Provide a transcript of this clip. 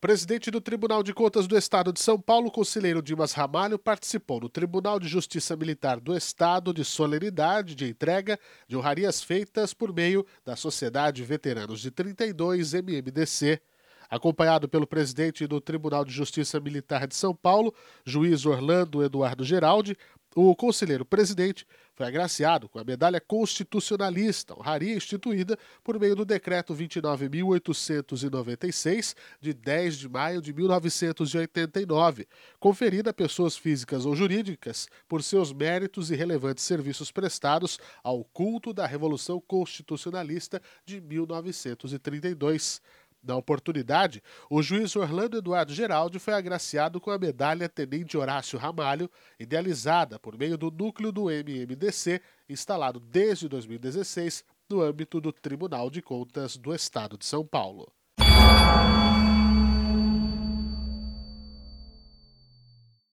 presidente do Tribunal de Contas do Estado de São Paulo, conselheiro Dimas Ramalho, participou no Tribunal de Justiça Militar do Estado de solenidade de entrega de honrarias feitas por meio da Sociedade Veteranos de 32 MMDC. Acompanhado pelo presidente do Tribunal de Justiça Militar de São Paulo, juiz Orlando Eduardo Geraldi, o conselheiro presidente foi agraciado com a medalha constitucionalista, honraria instituída por meio do decreto 29.896, de 10 de maio de 1989, conferida a pessoas físicas ou jurídicas por seus méritos e relevantes serviços prestados ao culto da Revolução Constitucionalista de 1932. Na oportunidade, o juiz Orlando Eduardo Geraldi foi agraciado com a medalha Tenente Horácio Ramalho, idealizada por meio do núcleo do MMDC, instalado desde 2016 no âmbito do Tribunal de Contas do Estado de São Paulo.